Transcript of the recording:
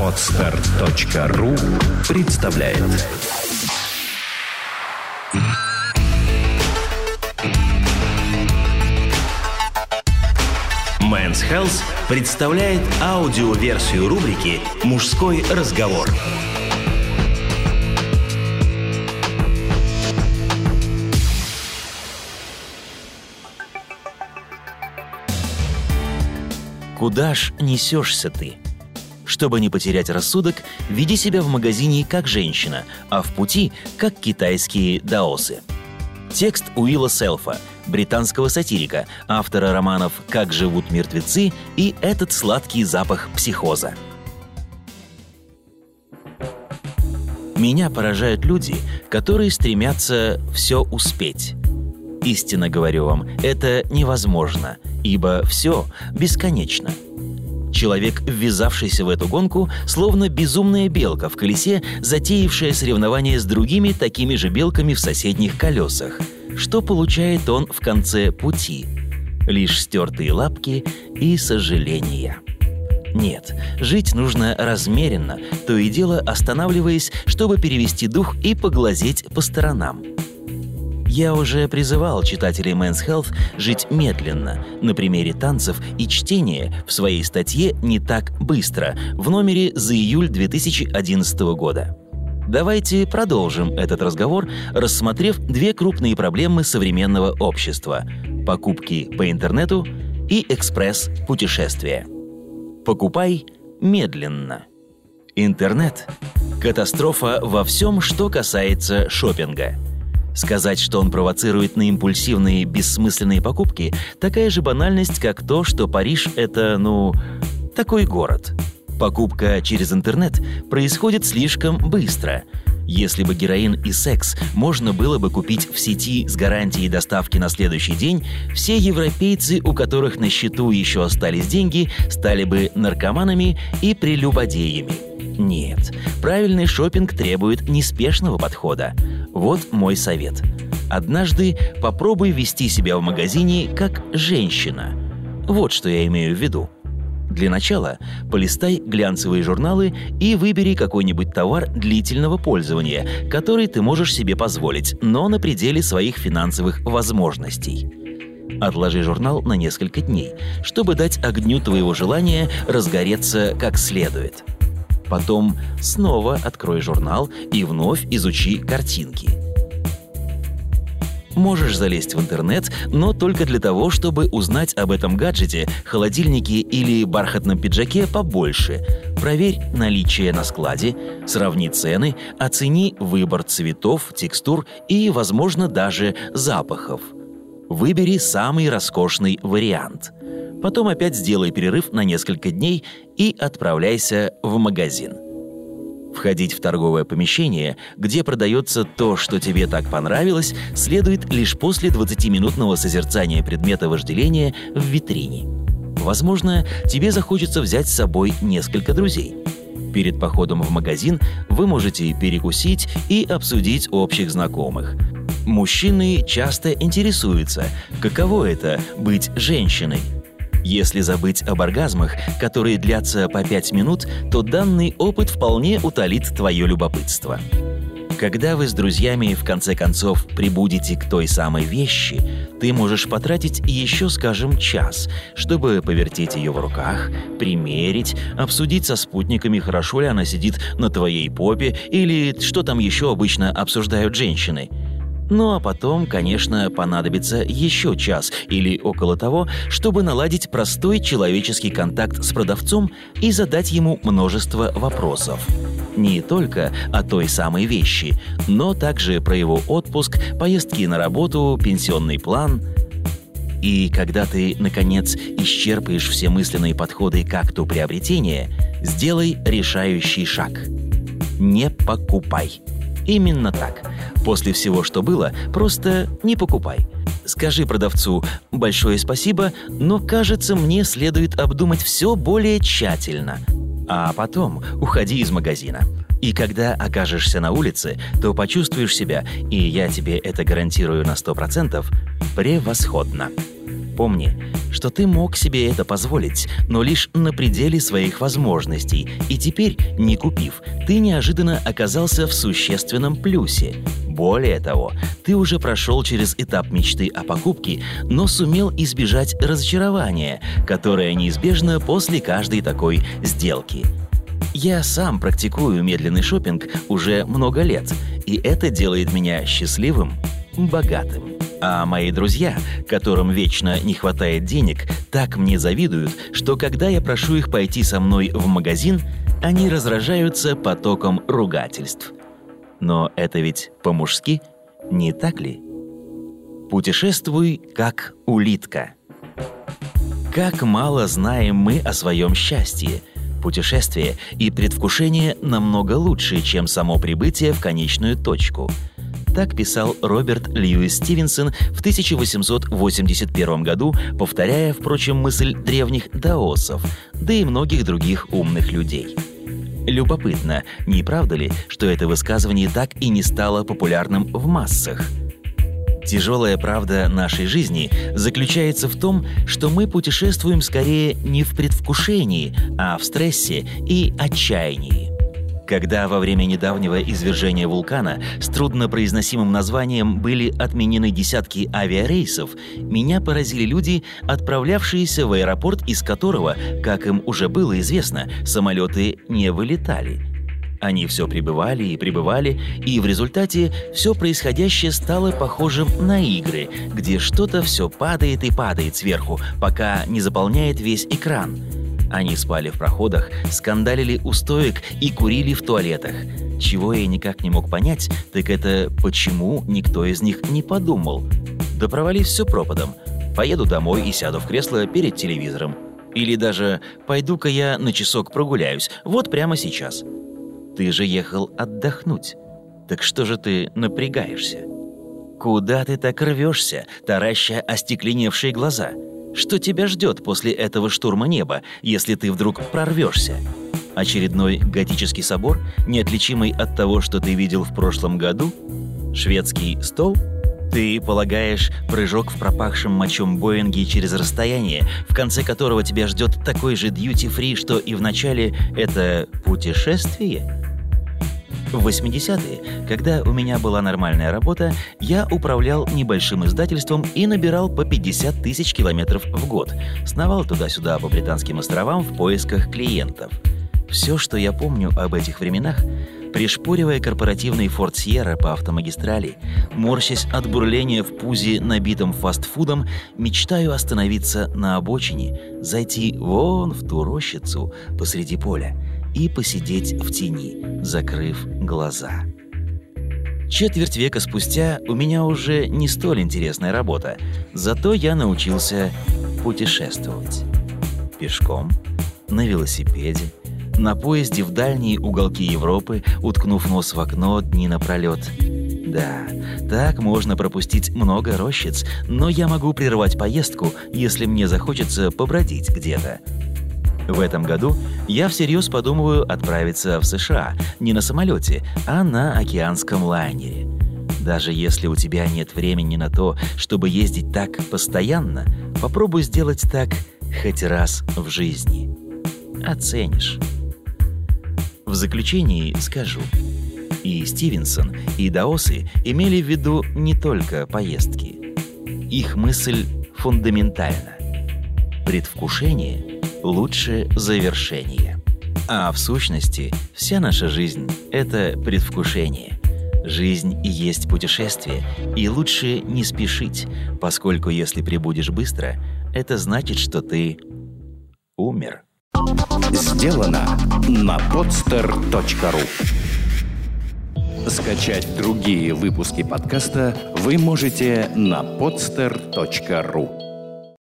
Отстар.ру представляет Men's Health представляет аудиоверсию рубрики «Мужской разговор». Куда ж несешься ты? Чтобы не потерять рассудок, веди себя в магазине как женщина, а в пути как китайские даосы. Текст Уилла Селфа, британского сатирика, автора романов «Как живут мертвецы» и «Этот сладкий запах психоза». Меня поражают люди, которые стремятся все успеть. Истинно говорю вам, это невозможно, ибо все бесконечно. Человек, ввязавшийся в эту гонку, словно безумная белка в колесе, затеявшая соревнование с другими такими же белками в соседних колесах. Что получает он в конце пути? Лишь стертые лапки и сожаления. Нет, жить нужно размеренно, то и дело останавливаясь, чтобы перевести дух и поглазеть по сторонам – я уже призывал читателей Men's Health жить медленно, на примере танцев и чтения в своей статье «Не так быстро» в номере за июль 2011 года. Давайте продолжим этот разговор, рассмотрев две крупные проблемы современного общества – покупки по интернету и экспресс-путешествия. Покупай медленно. Интернет – катастрофа во всем, что касается шопинга – Сказать, что он провоцирует на импульсивные, бессмысленные покупки – такая же банальность, как то, что Париж – это, ну, такой город. Покупка через интернет происходит слишком быстро. Если бы героин и секс можно было бы купить в сети с гарантией доставки на следующий день, все европейцы, у которых на счету еще остались деньги, стали бы наркоманами и прелюбодеями. Нет, правильный шопинг требует неспешного подхода. Вот мой совет. Однажды попробуй вести себя в магазине как женщина. Вот что я имею в виду. Для начала полистай глянцевые журналы и выбери какой-нибудь товар длительного пользования, который ты можешь себе позволить, но на пределе своих финансовых возможностей. Отложи журнал на несколько дней, чтобы дать огню твоего желания разгореться как следует – Потом снова открой журнал и вновь изучи картинки. Можешь залезть в интернет, но только для того, чтобы узнать об этом гаджете, холодильнике или бархатном пиджаке побольше. Проверь наличие на складе, сравни цены, оцени выбор цветов, текстур и, возможно, даже запахов. Выбери самый роскошный вариант – Потом опять сделай перерыв на несколько дней и отправляйся в магазин. Входить в торговое помещение, где продается то, что тебе так понравилось, следует лишь после 20-минутного созерцания предмета вожделения в витрине. Возможно, тебе захочется взять с собой несколько друзей. Перед походом в магазин вы можете перекусить и обсудить общих знакомых. Мужчины часто интересуются, каково это быть женщиной – если забыть об оргазмах, которые длятся по 5 минут, то данный опыт вполне утолит твое любопытство. Когда вы с друзьями в конце концов прибудете к той самой вещи, ты можешь потратить еще, скажем, час, чтобы повертеть ее в руках, примерить, обсудить со спутниками, хорошо ли она сидит на твоей попе или что там еще обычно обсуждают женщины – ну а потом, конечно, понадобится еще час или около того, чтобы наладить простой человеческий контакт с продавцом и задать ему множество вопросов. Не только о той самой вещи, но также про его отпуск, поездки на работу, пенсионный план. И когда ты, наконец, исчерпаешь все мысленные подходы к акту приобретения, сделай решающий шаг. Не покупай. Именно так. После всего, что было, просто не покупай. Скажи продавцу «большое спасибо, но, кажется, мне следует обдумать все более тщательно». А потом уходи из магазина. И когда окажешься на улице, то почувствуешь себя, и я тебе это гарантирую на 100%, превосходно. Помни, что ты мог себе это позволить, но лишь на пределе своих возможностей, и теперь, не купив, ты неожиданно оказался в существенном плюсе. Более того, ты уже прошел через этап мечты о покупке, но сумел избежать разочарования, которое неизбежно после каждой такой сделки. Я сам практикую медленный шопинг уже много лет, и это делает меня счастливым, богатым. А мои друзья, которым вечно не хватает денег, так мне завидуют, что когда я прошу их пойти со мной в магазин, они разражаются потоком ругательств. Но это ведь по-мужски, не так ли? Путешествуй как улитка. Как мало знаем мы о своем счастье. Путешествие и предвкушение намного лучше, чем само прибытие в конечную точку – так писал Роберт Льюис Стивенсон в 1881 году, повторяя, впрочем, мысль древних даосов, да и многих других умных людей. Любопытно, не правда ли, что это высказывание так и не стало популярным в массах? Тяжелая правда нашей жизни заключается в том, что мы путешествуем скорее не в предвкушении, а в стрессе и отчаянии. Когда во время недавнего извержения вулкана с труднопроизносимым названием были отменены десятки авиарейсов, меня поразили люди, отправлявшиеся в аэропорт, из которого, как им уже было известно, самолеты не вылетали. Они все прибывали и прибывали, и в результате все происходящее стало похожим на игры, где что-то все падает и падает сверху, пока не заполняет весь экран – они спали в проходах, скандалили у стоек и курили в туалетах. Чего я никак не мог понять, так это почему никто из них не подумал. Да провались все пропадом. Поеду домой и сяду в кресло перед телевизором. Или даже пойду-ка я на часок прогуляюсь, вот прямо сейчас. Ты же ехал отдохнуть. Так что же ты напрягаешься? Куда ты так рвешься, тараща остекленевшие глаза – что тебя ждет после этого штурма неба, если ты вдруг прорвешься? Очередной готический собор, неотличимый от того, что ты видел в прошлом году? Шведский стол? Ты полагаешь прыжок в пропахшем мочом Боинге через расстояние, в конце которого тебя ждет такой же дьюти-фри, что и в начале это путешествие? В 80-е, когда у меня была нормальная работа, я управлял небольшим издательством и набирал по 50 тысяч километров в год. Сновал туда-сюда по британским островам в поисках клиентов. Все, что я помню об этих временах, пришпоривая корпоративный Ford Sierra по автомагистрали, морщась от бурления в пузе, набитом фастфудом, мечтаю остановиться на обочине, зайти вон в ту рощицу посреди поля — и посидеть в тени, закрыв глаза. Четверть века спустя у меня уже не столь интересная работа, зато я научился путешествовать. Пешком, на велосипеде, на поезде в дальние уголки Европы, уткнув нос в окно дни напролет. Да, так можно пропустить много рощиц, но я могу прервать поездку, если мне захочется побродить где-то. В этом году я всерьез подумываю отправиться в США не на самолете, а на океанском лайнере. Даже если у тебя нет времени на то, чтобы ездить так постоянно, попробуй сделать так хоть раз в жизни. Оценишь. В заключении скажу. И Стивенсон, и Даосы имели в виду не только поездки. Их мысль фундаментальна. Предвкушение — лучше завершение. А в сущности, вся наша жизнь — это предвкушение. Жизнь и есть путешествие, и лучше не спешить, поскольку если прибудешь быстро, это значит, что ты умер. Сделано на podster.ru Скачать другие выпуски подкаста вы можете на podster.ru